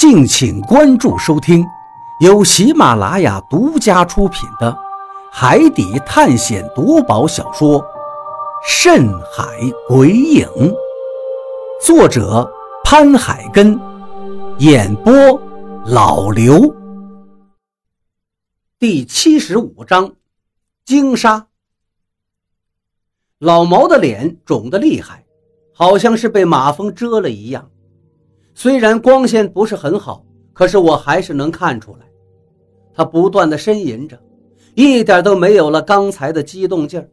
敬请关注收听，由喜马拉雅独家出品的《海底探险夺宝小说》《深海鬼影》，作者潘海根，演播老刘。第七十五章，鲸鲨。老毛的脸肿得厉害，好像是被马蜂蛰了一样。虽然光线不是很好，可是我还是能看出来，他不断的呻吟着，一点都没有了刚才的激动劲儿。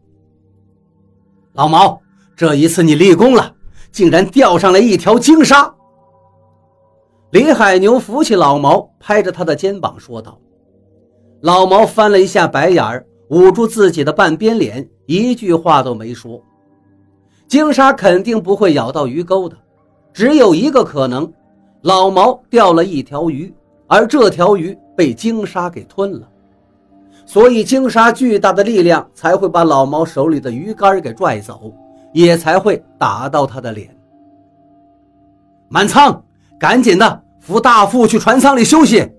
老毛，这一次你立功了，竟然钓上来一条鲸鲨。李海牛扶起老毛，拍着他的肩膀说道：“老毛翻了一下白眼儿，捂住自己的半边脸，一句话都没说。鲸鲨肯定不会咬到鱼钩的，只有一个可能。”老毛钓了一条鱼，而这条鱼被鲸鲨给吞了，所以鲸鲨巨大的力量才会把老毛手里的鱼竿给拽走，也才会打到他的脸。满仓，赶紧的扶大副去船舱里休息。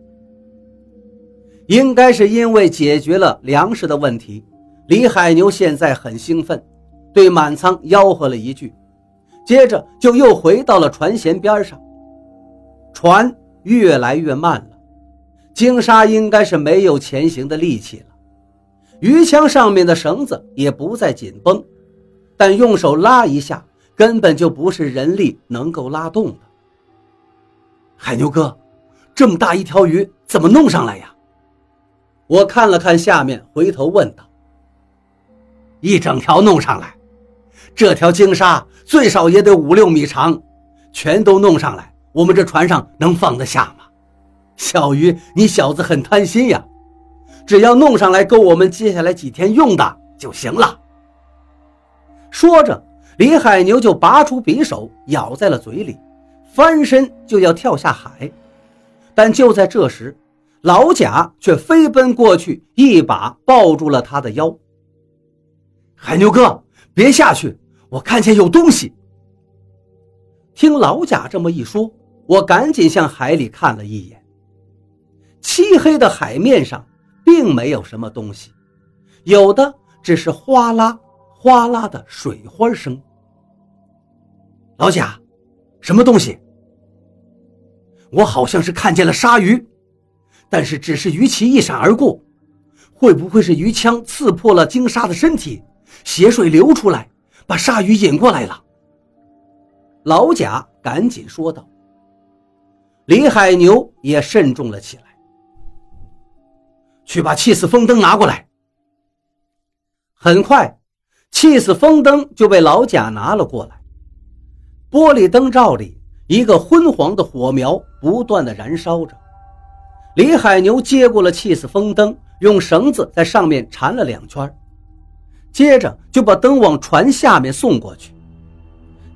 应该是因为解决了粮食的问题，李海牛现在很兴奋，对满仓吆喝了一句，接着就又回到了船舷边上。船越来越慢了，鲸鲨应该是没有前行的力气了。鱼枪上面的绳子也不再紧绷，但用手拉一下，根本就不是人力能够拉动的。海牛哥，这么大一条鱼怎么弄上来呀？我看了看下面，回头问道：“一整条弄上来，这条鲸鲨最少也得五六米长，全都弄上来。”我们这船上能放得下吗？小鱼，你小子很贪心呀！只要弄上来够我们接下来几天用的就行了。说着，李海牛就拔出匕首，咬在了嘴里，翻身就要跳下海。但就在这时，老贾却飞奔过去，一把抱住了他的腰。海牛哥，别下去！我看见有东西。听老贾这么一说。我赶紧向海里看了一眼，漆黑的海面上并没有什么东西，有的只是哗啦哗啦的水花声。老贾，什么东西？我好像是看见了鲨鱼，但是只是鱼鳍一闪而过，会不会是鱼枪刺破了鲸鲨的身体，血水流出来，把鲨鱼引过来了？老贾赶紧说道。李海牛也慎重了起来，去把气死风灯拿过来。很快，气死风灯就被老贾拿了过来。玻璃灯罩里，一个昏黄的火苗不断的燃烧着。李海牛接过了气死风灯，用绳子在上面缠了两圈，接着就把灯往船下面送过去。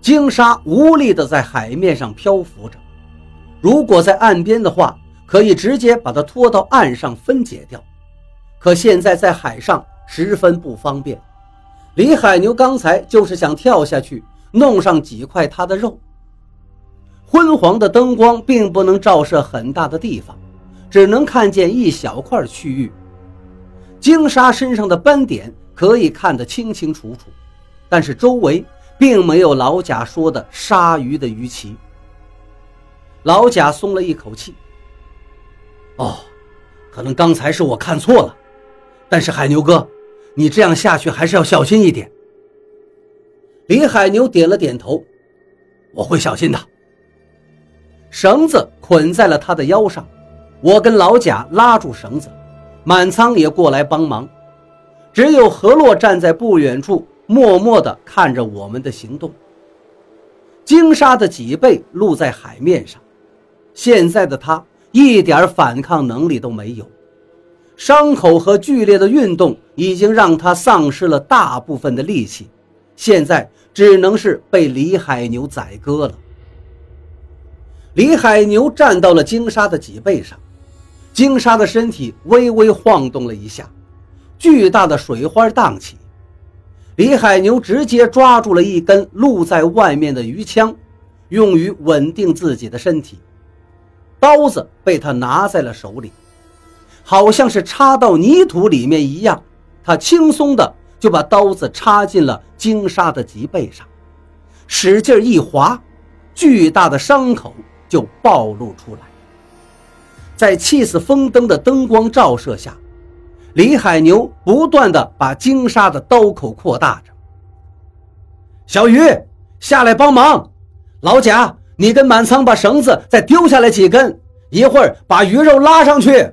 鲸鲨无力的在海面上漂浮着。如果在岸边的话，可以直接把它拖到岸上分解掉。可现在在海上十分不方便。李海牛刚才就是想跳下去弄上几块他的肉。昏黄的灯光并不能照射很大的地方，只能看见一小块区域。鲸鲨身上的斑点可以看得清清楚楚，但是周围并没有老贾说的鲨鱼的鱼鳍。老贾松了一口气。哦，可能刚才是我看错了，但是海牛哥，你这样下去还是要小心一点。李海牛点了点头，我会小心的。绳子捆在了他的腰上，我跟老贾拉住绳子，满仓也过来帮忙，只有何洛站在不远处，默默地看着我们的行动。鲸鲨的脊背露在海面上。现在的他一点反抗能力都没有，伤口和剧烈的运动已经让他丧失了大部分的力气，现在只能是被李海牛宰割了。李海牛站到了鲸鲨的脊背上，鲸鲨的身体微微晃动了一下，巨大的水花荡起，李海牛直接抓住了一根露在外面的鱼枪，用于稳定自己的身体。刀子被他拿在了手里，好像是插到泥土里面一样，他轻松的就把刀子插进了金沙的脊背上，使劲一划，巨大的伤口就暴露出来。在气死风灯的灯光照射下，李海牛不断的把金沙的刀口扩大着。小鱼，下来帮忙！老贾，你跟满仓把绳子再丢下来几根，一会儿把鱼肉拉上去。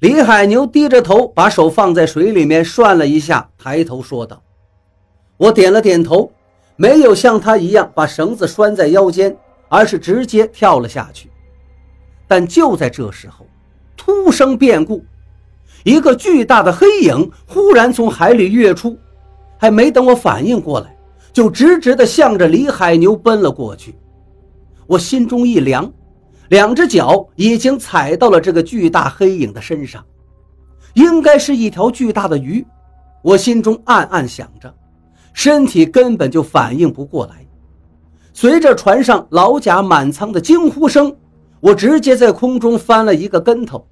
李海牛低着头，把手放在水里面涮了一下，抬头说道：“我点了点头，没有像他一样把绳子拴在腰间，而是直接跳了下去。”但就在这时候，突生变故，一个巨大的黑影忽然从海里跃出，还没等我反应过来，就直直地向着李海牛奔了过去。我心中一凉，两只脚已经踩到了这个巨大黑影的身上，应该是一条巨大的鱼。我心中暗暗想着，身体根本就反应不过来。随着船上老贾满仓的惊呼声。我直接在空中翻了一个跟头，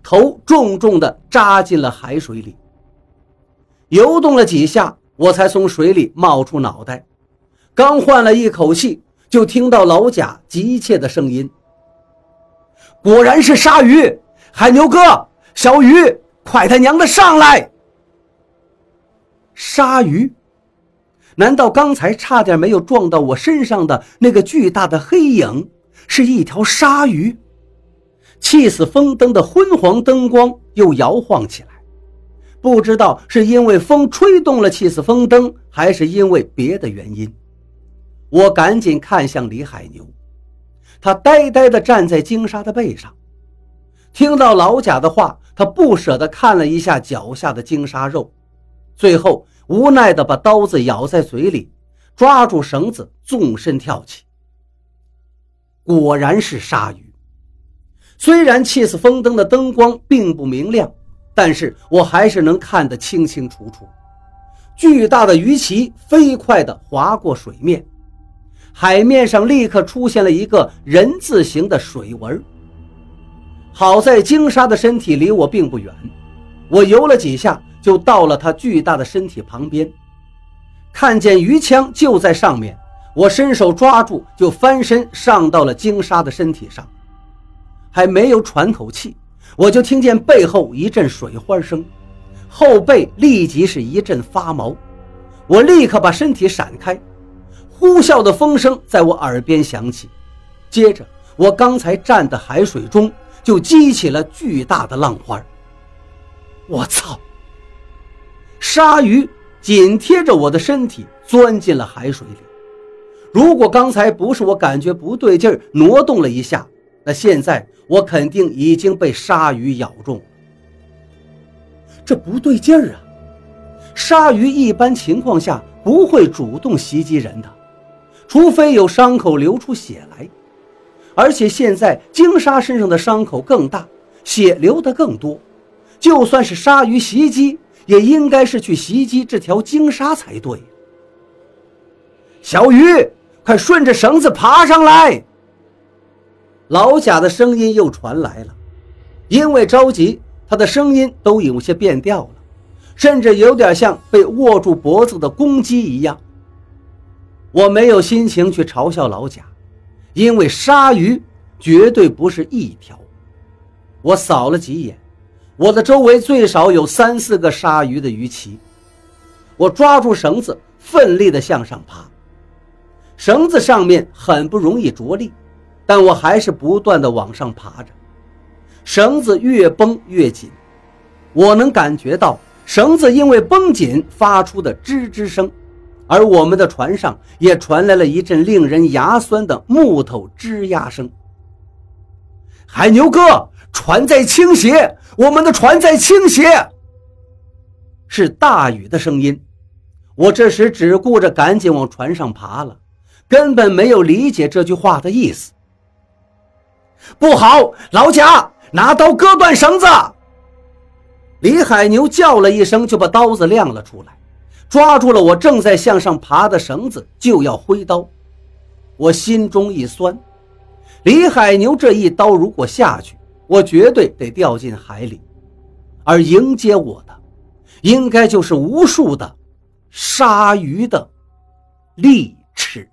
头重重地扎进了海水里。游动了几下，我才从水里冒出脑袋。刚换了一口气，就听到老贾急切的声音：“果然是鲨鱼！海牛哥，小鱼，快他娘的上来！”鲨鱼？难道刚才差点没有撞到我身上的那个巨大的黑影？是一条鲨鱼，气死风灯的昏黄灯光又摇晃起来，不知道是因为风吹动了气死风灯，还是因为别的原因。我赶紧看向李海牛，他呆呆地站在金沙的背上，听到老贾的话，他不舍得看了一下脚下的金沙肉，最后无奈地把刀子咬在嘴里，抓住绳子，纵身跳起。果然是鲨鱼。虽然气死风灯的灯光并不明亮，但是我还是能看得清清楚楚。巨大的鱼鳍飞快地划过水面，海面上立刻出现了一个人字形的水纹。好在鲸鲨的身体离我并不远，我游了几下就到了它巨大的身体旁边，看见鱼枪就在上面。我伸手抓住，就翻身上到了鲸鲨的身体上，还没有喘口气，我就听见背后一阵水花声，后背立即是一阵发毛，我立刻把身体闪开，呼啸的风声在我耳边响起，接着我刚才站的海水中就激起了巨大的浪花，我操！鲨鱼紧贴着我的身体钻进了海水里。如果刚才不是我感觉不对劲儿挪动了一下，那现在我肯定已经被鲨鱼咬中。这不对劲儿啊！鲨鱼一般情况下不会主动袭击人的，除非有伤口流出血来。而且现在鲸鲨身上的伤口更大，血流得更多。就算是鲨鱼袭击，也应该是去袭击这条鲸鲨才对。小鱼。快顺着绳子爬上来！老贾的声音又传来了，因为着急，他的声音都有些变调了，甚至有点像被握住脖子的公鸡一样。我没有心情去嘲笑老贾，因为鲨鱼绝对不是一条。我扫了几眼，我的周围最少有三四个鲨鱼的鱼鳍。我抓住绳子，奋力地向上爬。绳子上面很不容易着力，但我还是不断的往上爬着。绳子越绷越紧，我能感觉到绳子因为绷紧发出的吱吱声，而我们的船上也传来了一阵令人牙酸的木头吱呀声。海牛哥，船在倾斜，我们的船在倾斜。是大雨的声音。我这时只顾着赶紧往船上爬了。根本没有理解这句话的意思。不好，老贾，拿刀割断绳子！李海牛叫了一声，就把刀子亮了出来，抓住了我正在向上爬的绳子，就要挥刀。我心中一酸，李海牛这一刀如果下去，我绝对得掉进海里，而迎接我的，应该就是无数的鲨鱼的利齿。